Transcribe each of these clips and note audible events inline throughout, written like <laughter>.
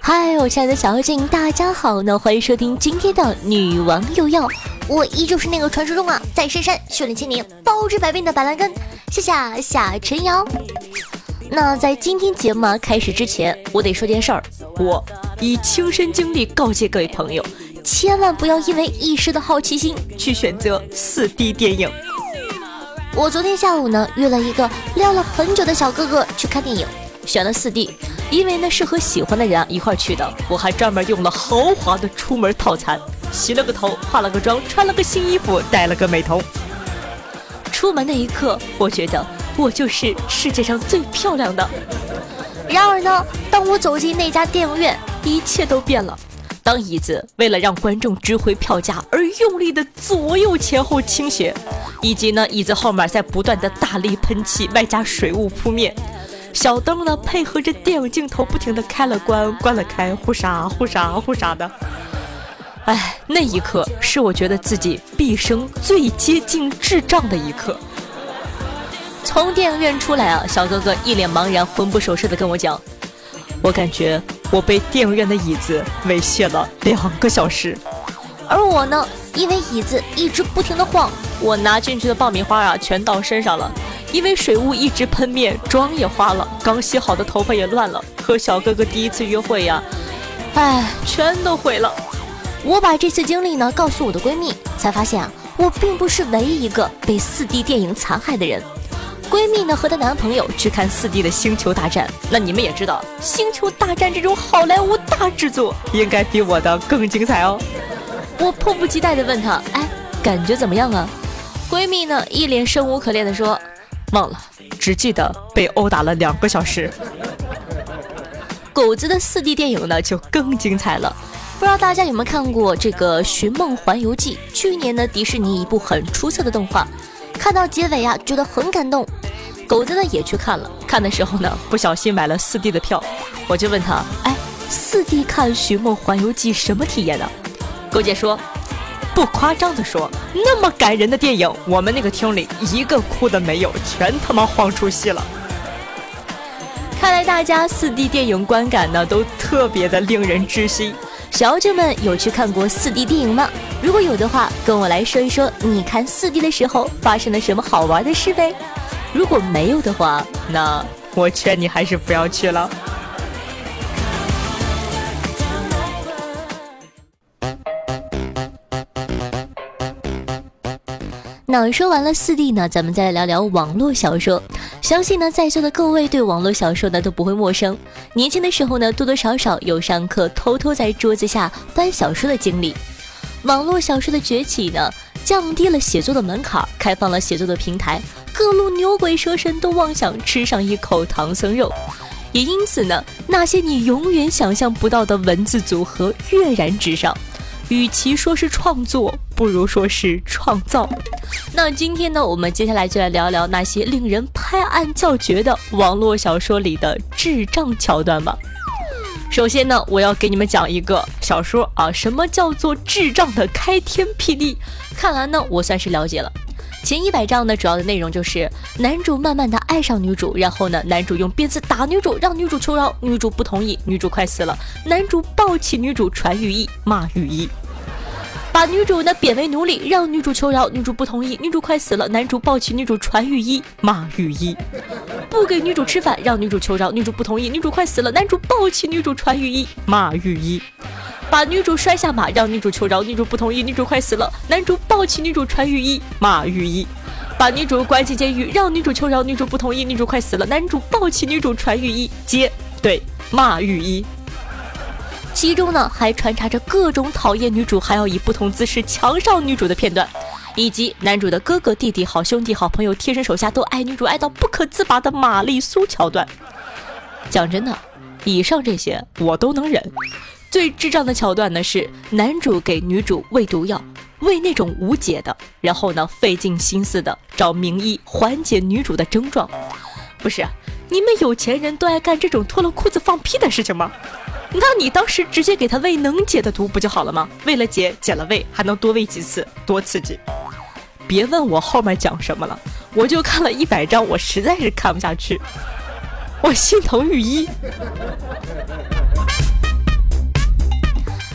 嗨，我亲爱的小妖精，大家好呢！欢迎收听今天的女王又要，我依旧是那个传说中啊，在深山训练千年、包治百病的板蓝根，谢谢夏晨瑶。那在今天节目啊开始之前，我得说件事儿，我以亲身经历告诫各位朋友，千万不要因为一时的好奇心去选择四 D 电影。我昨天下午呢约了一个撩了很久的小哥哥去看电影，选了四 D，因为呢是和喜欢的人一块去的，我还专门用了豪华的出门套餐，洗了个头，化了个妆，穿了个新衣服，戴了个美瞳。出门那一刻，我觉得我就是世界上最漂亮的。然而呢，当我走进那家电影院，一切都变了。当椅子为了让观众值回票价而用力的左右前后倾斜，以及呢椅子后面在不断的大力喷气，外加水雾扑面，小灯呢配合着电影镜头不停的开了关，关了开，忽闪忽闪忽闪的。哎，那一刻是我觉得自己毕生最接近智障的一刻。从电影院出来啊，小哥哥一脸茫然、魂不守舍的跟我讲：“我感觉我被电影院的椅子猥亵了两个小时。”而我呢，因为椅子一直不停的晃，我拿进去的爆米花啊全到身上了。因为水雾一直喷面，妆也花了，刚洗好的头发也乱了。和小哥哥第一次约会呀，哎，全都毁了。我把这次经历呢告诉我的闺蜜，才发现啊，我并不是唯一一个被四 D 电影残害的人。闺蜜呢和她男朋友去看四 D 的《星球大战》，那你们也知道，《星球大战》这种好莱坞大制作应该比我的更精彩哦。我迫不及待地问她，哎，感觉怎么样啊？闺蜜呢一脸生无可恋的说，忘了，只记得被殴打了两个小时。<laughs> 狗子的四 D 电影呢就更精彩了。不知道大家有没有看过这个《寻梦环游记》？去年呢，迪士尼一部很出色的动画。看到结尾啊，觉得很感动。狗子呢也去看了，看的时候呢，<laughs> 不小心买了四 D 的票。我就问他，哎，四 D 看《寻梦环游记》什么体验呢？狗姐说，不夸张的说，那么感人的电影，我们那个厅里一个哭的没有，全他妈晃出戏了。看来大家四 D 电影观感呢，都特别的令人窒息。小妖精们有去看过四 D 电影吗？如果有的话，跟我来说一说你看四 D 的时候发生了什么好玩的事呗。如果没有的话，那我劝你还是不要去了。那说完了四 D 呢，咱们再来聊聊网络小说。相信呢，在座的各位对网络小说呢都不会陌生。年轻的时候呢，多多少少有上课偷偷在桌子下翻小说的经历。网络小说的崛起呢，降低了写作的门槛，开放了写作的平台，各路牛鬼蛇神都妄想吃上一口唐僧肉。也因此呢，那些你永远想象不到的文字组合跃然纸上。与其说是创作，不如说是创造。那今天呢，我们接下来就来聊聊那些令人拍案叫绝的网络小说里的智障桥段吧。首先呢，我要给你们讲一个小说啊，什么叫做智障的开天辟地？看完呢，我算是了解了。前一百章呢，主要的内容就是男主慢慢的爱上女主，然后呢，男主用鞭子打女主，让女主求饶，女主不同意，女主快死了，男主抱起女主传御医，骂御医。把女主呢贬为奴隶，让女主求饶，女主不同意，女主快死了，男主抱起女主传御医，骂御医；不给女主吃饭，让女主求饶，女主不同意，女主快死了，男主抱起女主传御医，骂御医；把女主摔下马，让女主求饶，女主不同意，女主快死了，男主抱起女主传御医，骂御医；把女主关进监狱，让女主求饶，女主不同意，女主快死了，男主抱起女主传御医，接对骂御医。其中呢，还穿插着各种讨厌女主还要以不同姿势强上女主的片段，以及男主的哥哥、弟弟、好兄弟、好朋友、贴身手下都爱女主爱到不可自拔的玛丽苏桥段。讲真的，以上这些我都能忍。最智障的桥段呢是男主给女主喂毒药，喂那种无解的，然后呢费尽心思的找名医缓解女主的症状。不是，你们有钱人都爱干这种脱了裤子放屁的事情吗？那你当时直接给他喂能解的毒不就好了吗？为了解解了胃，还能多喂几次，多刺激！别问我后面讲什么了，我就看了一百张，我实在是看不下去，我心疼御医。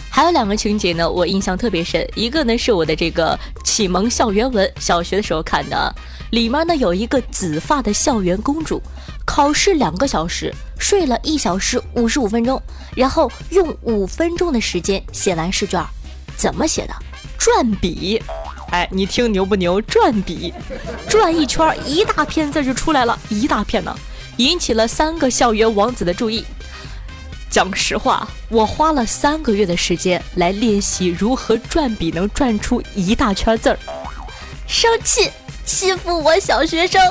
还有两个情节呢，我印象特别深。一个呢是我的这个启蒙校园文，小学的时候看的，里面呢有一个紫发的校园公主，考试两个小时，睡了一小时五十五分钟，然后用五分钟的时间写完试卷，怎么写的？转笔。哎，你听牛不牛？转笔，转一圈，一大片字就出来了，一大片呢，引起了三个校园王子的注意。讲实话，我花了三个月的时间来练习如何转笔能转出一大圈字儿。生气，欺负我小学生。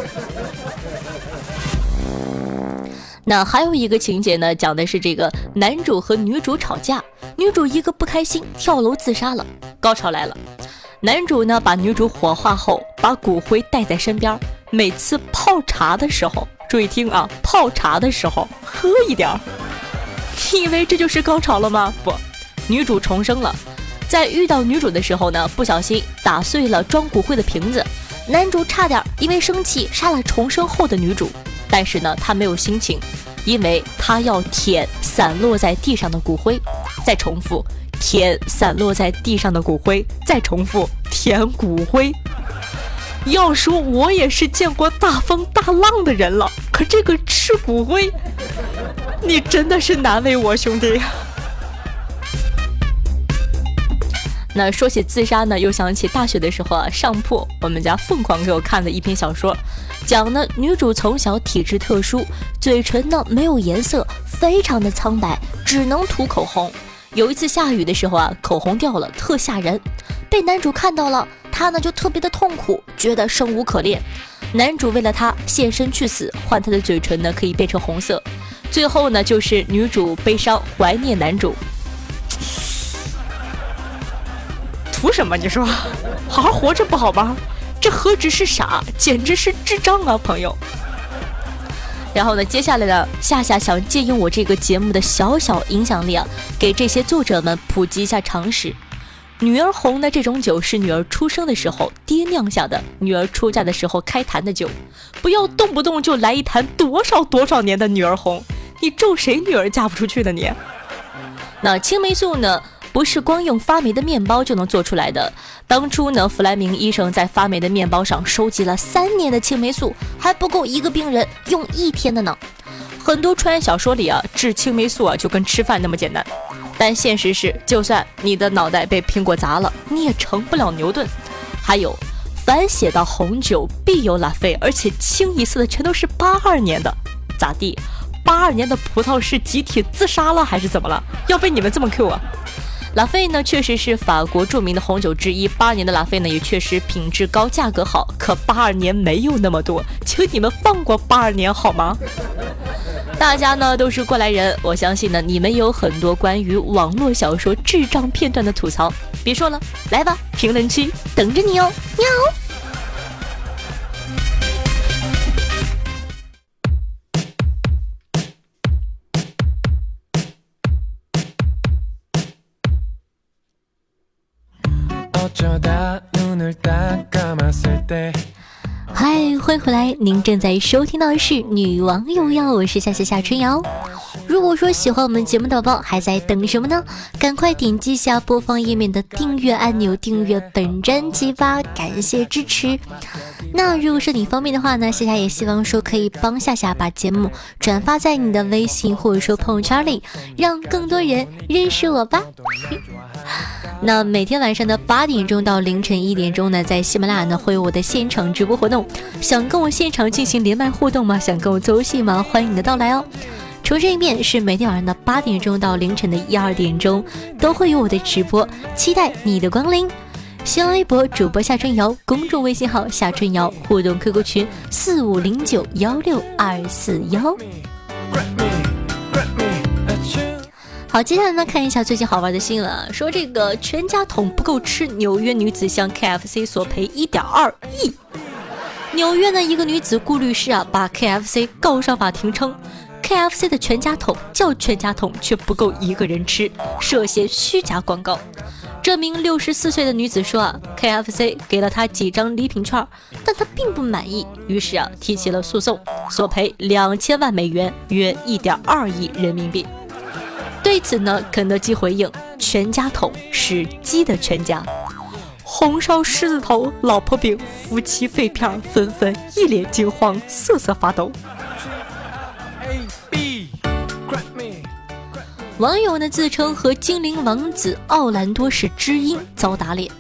那还有一个情节呢，讲的是这个男主和女主吵架，女主一个不开心跳楼自杀了。高潮来了，男主呢把女主火化后，把骨灰带在身边，每次泡茶的时候，注意听啊，泡茶的时候喝一点儿。<laughs> 你以 <laughs> 为这就是高潮了吗？不，女主重生了，在遇到女主的时候呢，不小心打碎了装骨灰的瓶子，男主差点因为生气杀了重生后的女主，但是呢，他没有心情，因为他要舔散落在地上的骨灰，再重复舔散落在地上的骨灰，再重复舔骨灰。要说我也是见过大风大浪的人了，可这个吃骨灰。你真的是难为我兄弟呀。<laughs> 那说起自杀呢，又想起大学的时候啊，上铺我们家凤凰给我看的一篇小说，讲呢女主从小体质特殊，嘴唇呢没有颜色，非常的苍白，只能涂口红。有一次下雨的时候啊，口红掉了，特吓人，被男主看到了，他呢就特别的痛苦，觉得生无可恋。男主为了她献身去死，换她的嘴唇呢可以变成红色。最后呢，就是女主悲伤怀念男主，图什么？你说，好 <laughs> 好活着不好吗？这何止是傻，简直是智障啊，朋友！然后呢，接下来呢，夏夏想借用我这个节目的小小影响力啊，给这些作者们普及一下常识。女儿红呢，这种酒是女儿出生的时候爹酿下的，女儿出嫁的时候开坛的酒，不要动不动就来一坛多少多少年的女儿红。你咒谁女儿嫁不出去的你？那青霉素呢？不是光用发霉的面包就能做出来的。当初呢，弗莱明医生在发霉的面包上收集了三年的青霉素，还不够一个病人用一天的呢。很多穿越小说里啊，治青霉素啊就跟吃饭那么简单，但现实是，就算你的脑袋被苹果砸了，你也成不了牛顿。还有，凡写到红酒必有拉菲，而且清一色的全都是八二年的，咋地？八二年的葡萄是集体自杀了还是怎么了？要被你们这么 Q 啊？拉菲呢，确实是法国著名的红酒之一。八二年的拉菲呢，也确实品质高，价格好。可八二年没有那么多，请你们放过八二年好吗？<laughs> 大家呢都是过来人，我相信呢你们有很多关于网络小说智障片段的吐槽。别说了，来吧，评论区等着你哦，喵。嗨，欢迎回来！您正在收听到的是《女王又要》，我是夏夏夏春瑶。如果说喜欢我们节目的宝宝，还在等什么呢？赶快点击下播放页面的订阅按钮，订阅本专辑吧！感谢支持。那如果说你方便的话呢，夏夏也希望说可以帮夏夏把节目转发在你的微信或者说朋友圈里，让更多人认识我吧。那每天晚上的八点钟到凌晨一点钟呢，在喜马拉雅呢会有我的现场直播活动，想跟我现场进行连麦互动吗？想跟我做游戏吗？欢迎你的到来哦！重申一遍，是每天晚上的八点钟到凌晨的一二点钟都会有我的直播，期待你的光临。新浪微博主播夏春瑶，公众微信号夏春瑶，互动 QQ 群四五零九幺六二四幺。好，接下来呢，看一下最近好玩的新闻。说这个全家桶不够吃，纽约女子向 KFC 索赔一点二亿。纽约呢一个女子顾律师啊，把 KFC 告上法庭，称 KFC 的全家桶叫全家桶，却不够一个人吃，涉嫌虚假广告。这名六十四岁的女子说啊，KFC 给了她几张礼品券，但她并不满意，于是啊提起了诉讼，索赔两千万美元，约一点二亿人民币。对此呢，肯德基回应：全家桶是鸡的全家。红烧狮子头、老婆饼、夫妻肺片，纷纷一脸惊慌，瑟瑟发抖。网友呢自称和精灵王子奥兰多是知音，遭打脸。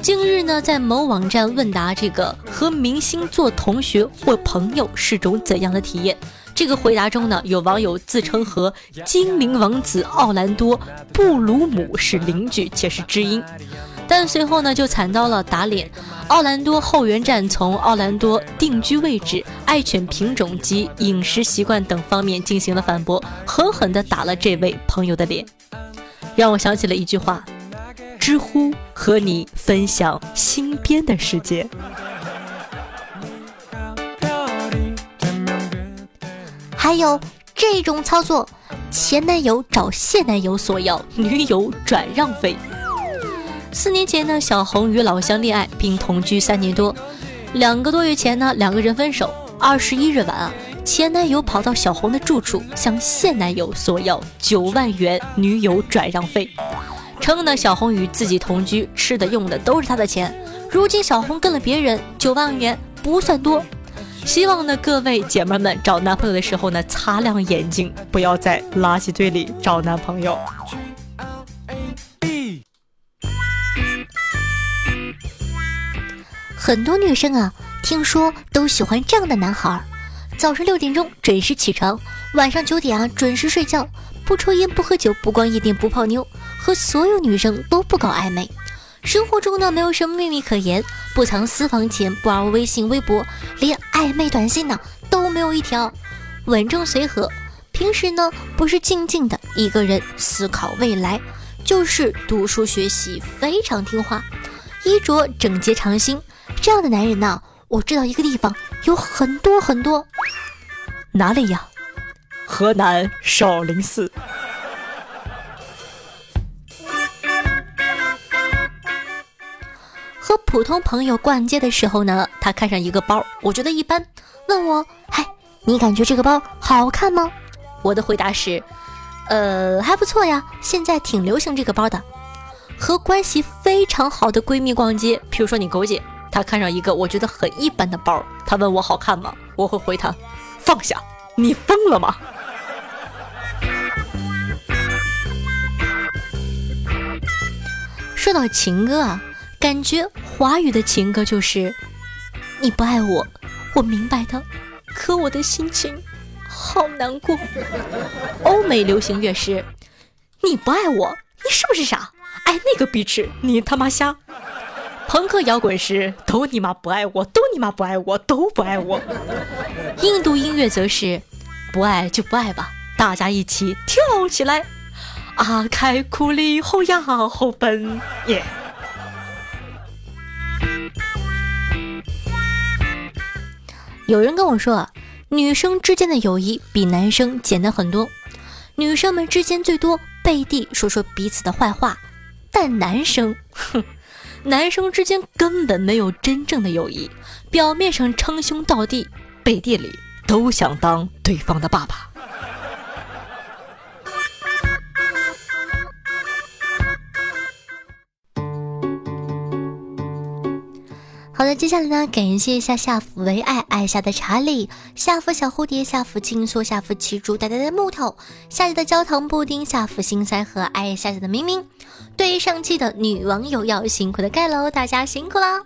近日呢，在某网站问答这个和明星做同学或朋友是种怎样的体验？这个回答中呢，有网友自称和精灵王子奥兰多布鲁姆是邻居且是知音，但随后呢就惨遭了打脸。奥兰多后援站从奥兰多定居位置、爱犬品种及饮食习惯等方面进行了反驳，狠狠地打了这位朋友的脸，让我想起了一句话：知乎和你分享新编的世界。还有这种操作，前男友找现男友索要女友转让费。四年前呢，小红与老乡恋爱并同居三年多，两个多月前呢，两个人分手。二十一日晚啊，前男友跑到小红的住处，向现男友索要九万元女友转让费，称呢小红与自己同居，吃的用的都是他的钱。如今小红跟了别人，九万元不算多。希望呢各位姐妹们找男朋友的时候呢，擦亮眼睛，不要在垃圾堆里找男朋友。很多女生啊，听说都喜欢这样的男孩儿：早上六点钟准时起床，晚上九点啊准时睡觉，不抽烟不喝酒，不逛夜店不泡妞，和所有女生都不搞暧昧。生活中呢没有什么秘密可言，不藏私房钱，不玩微信微博，连暧昧短信呢都没有一条。稳重随和，平时呢不是静静的一个人思考未来，就是读书学习，非常听话，衣着整洁常新。这样的男人呢，我知道一个地方有很多很多，哪里呀？河南少林寺。和普通朋友逛街的时候呢，他看上一个包，我觉得一般，问我，嗨，你感觉这个包好看吗？我的回答是，呃，还不错呀，现在挺流行这个包的。和关系非常好的闺蜜逛街，比如说你狗姐。她看上一个我觉得很一般的包，她问我好看吗？我会回她，放下，你疯了吗？说到情歌啊，感觉华语的情歌就是你不爱我，我明白的，可我的心情好难过。欧美流行乐是你不爱我，你是不是傻？爱那个逼痴，你他妈瞎。朋克摇滚时都你妈不爱我，都你妈不爱我，都不爱我。印度音乐则是不爱就不爱吧，大家一起跳起来。阿开库里后呀后奔耶。有人跟我说，女生之间的友谊比男生简单很多，女生们之间最多背地说说彼此的坏话，但男生，哼。<laughs> 男生之间根本没有真正的友谊，表面上称兄道弟，背地里都想当对方的爸爸。好的，接下来呢，感谢一下夏府唯爱爱下的查理，夏府小蝴蝶，夏府青梭，夏府骑猪呆呆的木头，夏季的焦糖布丁，夏府心塞和爱夏夏的明明。对于上期的女网友要辛苦的盖楼，大家辛苦啦。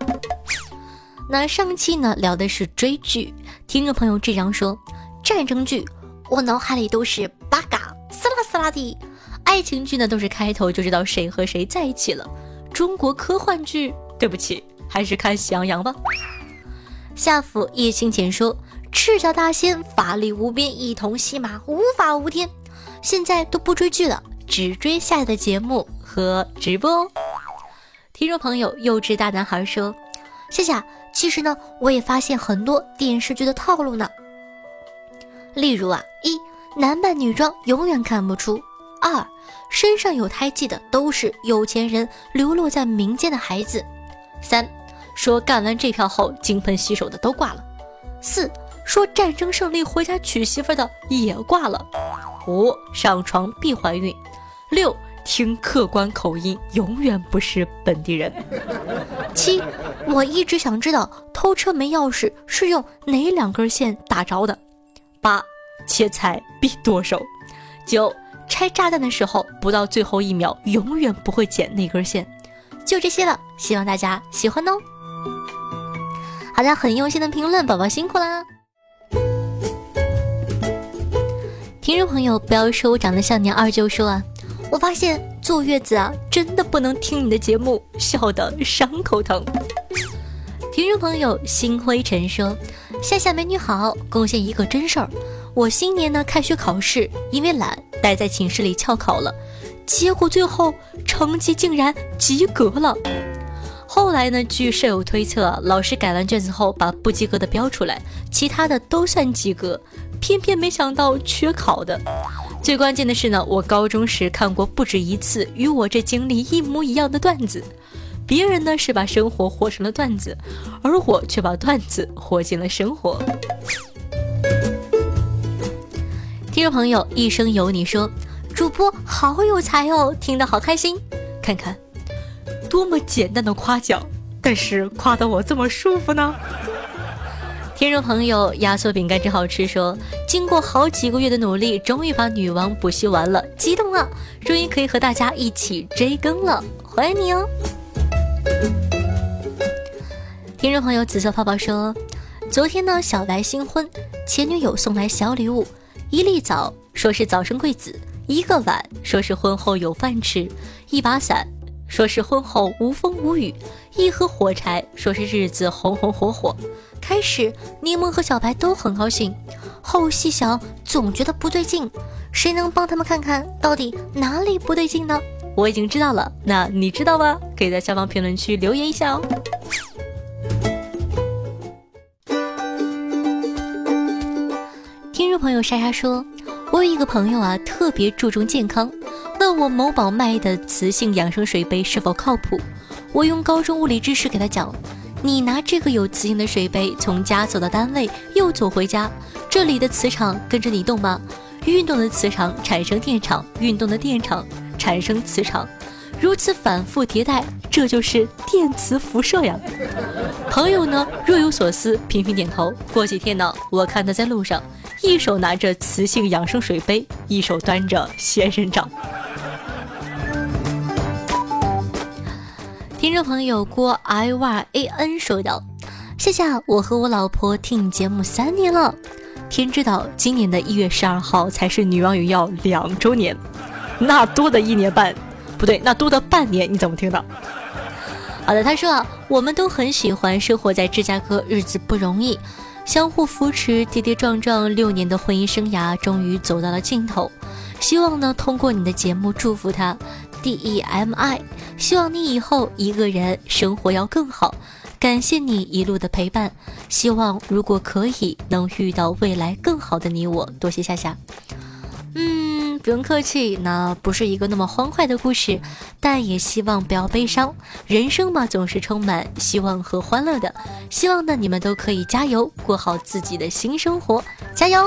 那上期呢聊的是追剧，听众朋友这样说：战争剧我脑海里都是八嘎撕拉撕拉的，爱情剧呢都是开头就知道谁和谁在一起了。中国科幻剧，对不起。还是看喜羊羊吧。夏府叶清浅说：“赤脚大仙法力无边，一同戏马无法无天。现在都不追剧了，只追下的节目和直播哦。”听众朋友幼稚大男孩说：“夏夏，其实呢，我也发现很多电视剧的套路呢。例如啊，一男扮女装永远看不出。二，身上有胎记的都是有钱人流落在民间的孩子。三，说干完这票后金盆洗手的都挂了。四，说战争胜利回家娶媳妇的也挂了。五，上床必怀孕。六，听客观口音永远不是本地人。七，我一直想知道偷车没钥匙是用哪两根线打着的。八，切菜必剁手。九。拆炸弹的时候，不到最后一秒，永远不会剪那根线。就这些了，希望大家喜欢哦。好的，很用心的评论，宝宝辛苦啦！听众朋友，不要说我长得像你二舅说啊，我发现坐月子啊，真的不能听你的节目，笑得伤口疼。听众朋友，心灰尘说：“夏夏美女好，贡献一个真事儿。我新年呢开学考试，因为懒。”待在寝室里翘考了，结果最后成绩竟然及格了。后来呢，据舍友推测，老师改完卷子后把不及格的标出来，其他的都算及格，偏偏没想到缺考的。最关键的是呢，我高中时看过不止一次与我这经历一模一样的段子，别人呢是把生活活成了段子，而我却把段子活进了生活。听众朋友，一生有你说，主播好有才哦，听得好开心。看看，多么简单的夸奖，但是夸得我这么舒服呢。听众朋友，压缩饼干真好吃，说经过好几个月的努力，终于把女王补习完了，激动啊！终于可以和大家一起追更了，欢迎你哦。听众朋友，紫色泡泡说，昨天呢，小白新婚，前女友送来小礼物。一粒枣说是早生贵子，一个碗说是婚后有饭吃，一把伞说是婚后无风无雨，一盒火柴说是日子红红火火。开始柠檬和小白都很高兴，后细想总觉得不对劲，谁能帮他们看看到底哪里不对劲呢？我已经知道了，那你知道吗？可以在下方评论区留言一下哦。听众朋友莎莎说：“我有一个朋友啊，特别注重健康，问我某宝卖的磁性养生水杯是否靠谱。我用高中物理知识给他讲：你拿这个有磁性的水杯从家走到单位，又走回家，这里的磁场跟着你动吗？运动的磁场产生电场，运动的电场产生磁场，如此反复迭代，这就是电磁辐射呀。”朋友呢若有所思，频频点头。过几天呢，我看他在路上。一手拿着磁性养生水杯，一手端着仙人掌。听众朋友郭 i y a n 说道：“谢谢，我和我老婆听你节目三年了，天知道今年的一月十二号才是女网友要两周年，那多的一年半，不对，那多的半年，你怎么听的？”好的，他说啊，我们都很喜欢生活在芝加哥，日子不容易。相互扶持，跌跌撞撞，六年的婚姻生涯终于走到了尽头。希望呢，通过你的节目祝福他，D E M I。希望你以后一个人生活要更好。感谢你一路的陪伴。希望如果可以，能遇到未来更好的你我。多谢夏夏。嗯不用客气，那不是一个那么欢快的故事，但也希望不要悲伤。人生嘛，总是充满希望和欢乐的。希望呢，你们都可以加油，过好自己的新生活，加油！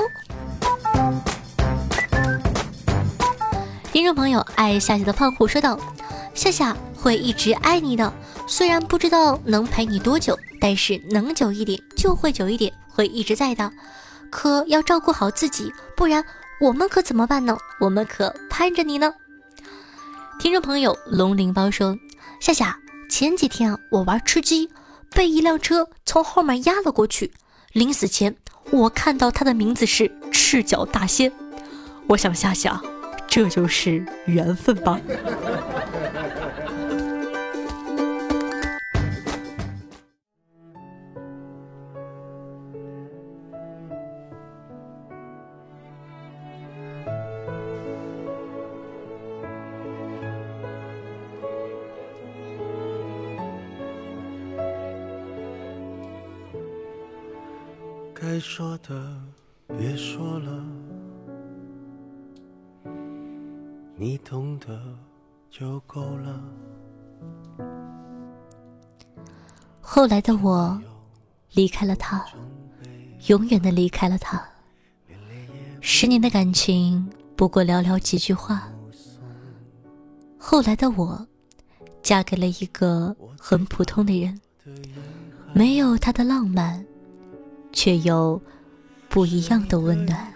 听众朋友，爱夏夏的胖虎说道：“夏夏会一直爱你的，虽然不知道能陪你多久，但是能久一点就会久一点，会一直在的。可要照顾好自己，不然。”我们可怎么办呢？我们可盼着你呢。听众朋友龙鳞包说：“夏夏，前几天啊，我玩吃鸡，被一辆车从后面压了过去。临死前，我看到他的名字是赤脚大仙。我想夏夏，这就是缘分吧。”该说的别说了，你懂得就够了。后来的我离开了他，永远的离开了他。十年的感情不过寥寥几句话。后来的我，嫁给了一个很普通的人，没有他的浪漫，却有不一样的温暖。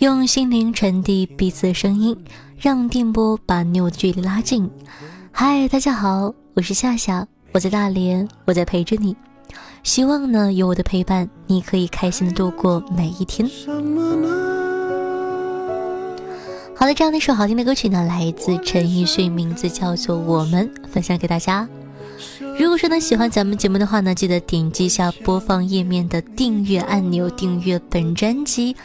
用心灵传递彼此的声音，让电波把你我的距离拉近。嗨，大家好，我是夏夏，我在大连，我在陪着你。希望呢，有我的陪伴，你可以开心的度过每一天。好的，这样的一首好听的歌曲呢，来自陈奕迅，名字叫做《我们》，分享给大家。如果说呢喜欢咱们节目的话呢，记得点击一下播放页面的订阅按钮，订阅本专辑。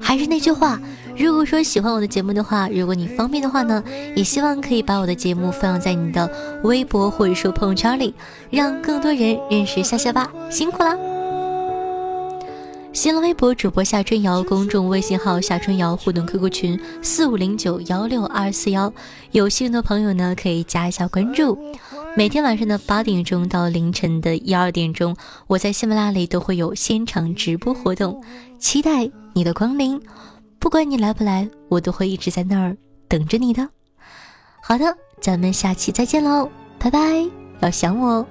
还是那句话，如果说喜欢我的节目的话，如果你方便的话呢，也希望可以把我的节目分享在你的微博或者说朋友圈里，让更多人认识夏夏吧，辛苦啦！新浪微博主播夏春瑶，公众微信号夏春瑶，互动 QQ 群四五零九幺六二四幺，有兴趣的朋友呢可以加一下关注。每天晚上的八点钟到凌晨的一二点钟，我在喜马拉雅里都会有现场直播活动，期待你的光临。不管你来不来，我都会一直在那儿等着你的。好的，咱们下期再见喽，拜拜，要想我哦。